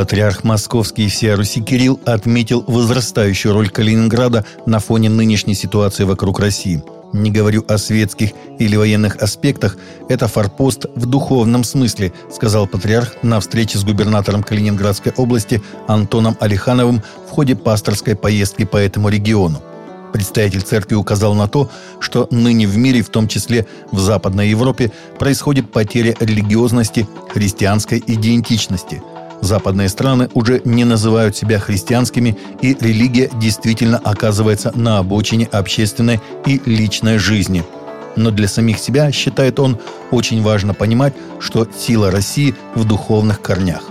Патриарх Московский и всея Руси Кирилл отметил возрастающую роль Калининграда на фоне нынешней ситуации вокруг России. Не говорю о светских или военных аспектах, это форпост в духовном смысле, сказал патриарх на встрече с губернатором Калининградской области Антоном Алихановым в ходе пасторской поездки по этому региону. Представитель церкви указал на то, что ныне в мире, в том числе в Западной Европе, происходит потеря религиозности, христианской идентичности. Западные страны уже не называют себя христианскими, и религия действительно оказывается на обочине общественной и личной жизни. Но для самих себя, считает он, очень важно понимать, что сила России в духовных корнях.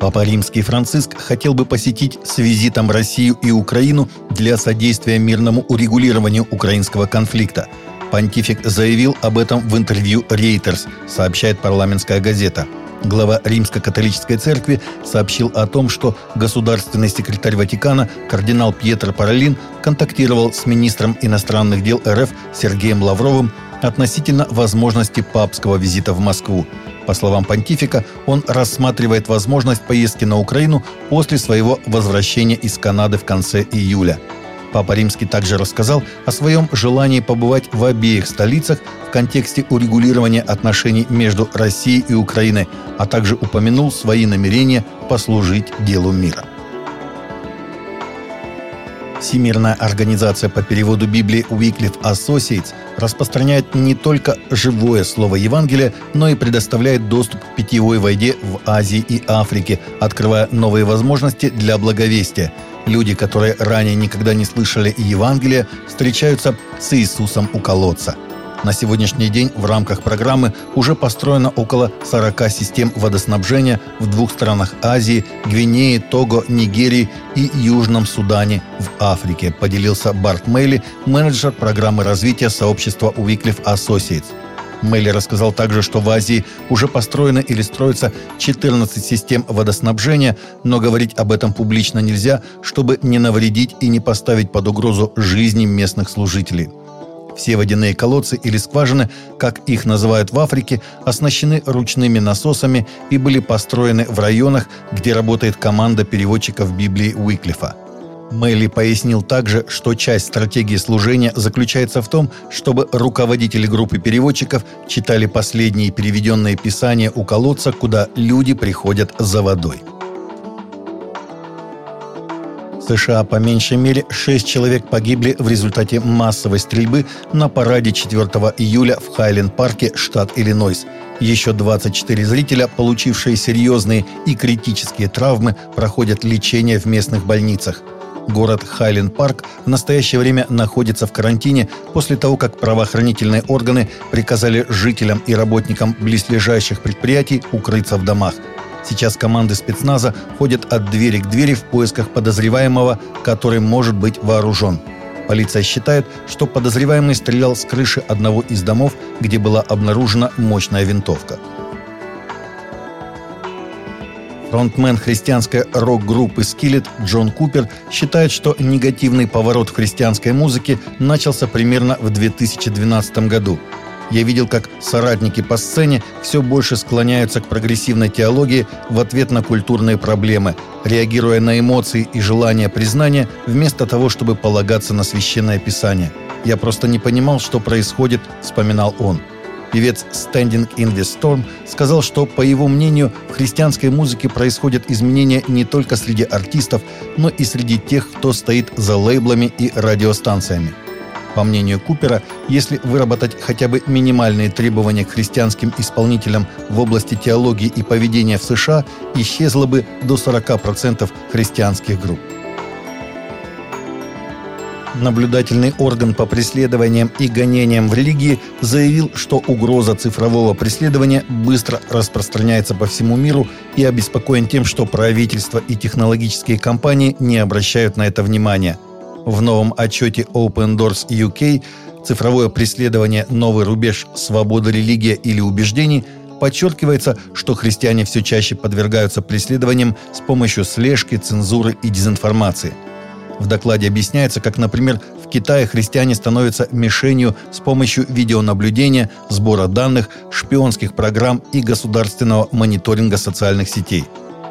Папа Римский Франциск хотел бы посетить с визитом Россию и Украину для содействия мирному урегулированию украинского конфликта. Понтифик заявил об этом в интервью Reuters, сообщает парламентская газета. Глава Римско-католической церкви сообщил о том, что государственный секретарь Ватикана кардинал Пьетро Паралин контактировал с министром иностранных дел РФ Сергеем Лавровым относительно возможности папского визита в Москву. По словам понтифика, он рассматривает возможность поездки на Украину после своего возвращения из Канады в конце июля. Папа Римский также рассказал о своем желании побывать в обеих столицах в контексте урегулирования отношений между Россией и Украиной, а также упомянул свои намерения послужить делу мира. Всемирная организация по переводу Библии Wycliffe Associates распространяет не только живое слово Евангелия, но и предоставляет доступ к питьевой воде в Азии и Африке, открывая новые возможности для благовестия. Люди, которые ранее никогда не слышали Евангелия, встречаются с Иисусом у колодца – на сегодняшний день в рамках программы уже построено около 40 систем водоснабжения в двух странах Азии – Гвинее, Того, Нигерии и Южном Судане в Африке, поделился Барт Мейли, менеджер программы развития сообщества Wycliffe Associates. Мейли рассказал также, что в Азии уже построено или строится 14 систем водоснабжения, но говорить об этом публично нельзя, чтобы не навредить и не поставить под угрозу жизни местных служителей. Все водяные колодцы или скважины, как их называют в Африке, оснащены ручными насосами и были построены в районах, где работает команда переводчиков Библии Уиклифа. Мэйли пояснил также, что часть стратегии служения заключается в том, чтобы руководители группы переводчиков читали последние переведенные писания у колодца, куда люди приходят за водой. США по меньшей мере 6 человек погибли в результате массовой стрельбы на параде 4 июля в Хайленд-парке, штат Иллинойс. Еще 24 зрителя, получившие серьезные и критические травмы, проходят лечение в местных больницах. Город Хайленд-парк в настоящее время находится в карантине после того, как правоохранительные органы приказали жителям и работникам близлежащих предприятий укрыться в домах – Сейчас команды спецназа ходят от двери к двери в поисках подозреваемого, который может быть вооружен. Полиция считает, что подозреваемый стрелял с крыши одного из домов, где была обнаружена мощная винтовка. Фронтмен христианской рок-группы «Скиллет» Джон Купер считает, что негативный поворот в христианской музыке начался примерно в 2012 году – я видел, как соратники по сцене все больше склоняются к прогрессивной теологии в ответ на культурные проблемы, реагируя на эмоции и желание признания, вместо того, чтобы полагаться на священное писание. «Я просто не понимал, что происходит», — вспоминал он. Певец Standing in the Storm сказал, что, по его мнению, в христианской музыке происходят изменения не только среди артистов, но и среди тех, кто стоит за лейблами и радиостанциями. По мнению Купера, если выработать хотя бы минимальные требования к христианским исполнителям в области теологии и поведения в США, исчезло бы до 40% христианских групп. Наблюдательный орган по преследованиям и гонениям в религии заявил, что угроза цифрового преследования быстро распространяется по всему миру и обеспокоен тем, что правительство и технологические компании не обращают на это внимания – в новом отчете Open Doors UK «Цифровое преследование. Новый рубеж. Свобода религия или убеждений» подчеркивается, что христиане все чаще подвергаются преследованиям с помощью слежки, цензуры и дезинформации. В докладе объясняется, как, например, в Китае христиане становятся мишенью с помощью видеонаблюдения, сбора данных, шпионских программ и государственного мониторинга социальных сетей.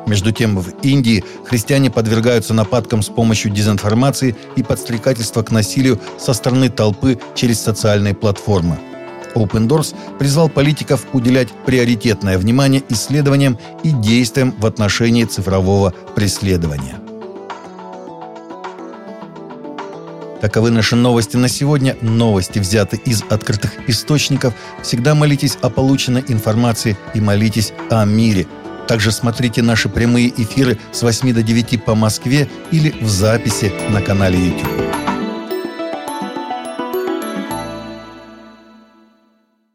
Между тем, в Индии христиане подвергаются нападкам с помощью дезинформации и подстрекательства к насилию со стороны толпы через социальные платформы. Open Doors призвал политиков уделять приоритетное внимание исследованиям и действиям в отношении цифрового преследования. Таковы наши новости на сегодня. Новости взяты из открытых источников. Всегда молитесь о полученной информации и молитесь о мире. Также смотрите наши прямые эфиры с 8 до 9 по Москве или в записи на канале YouTube.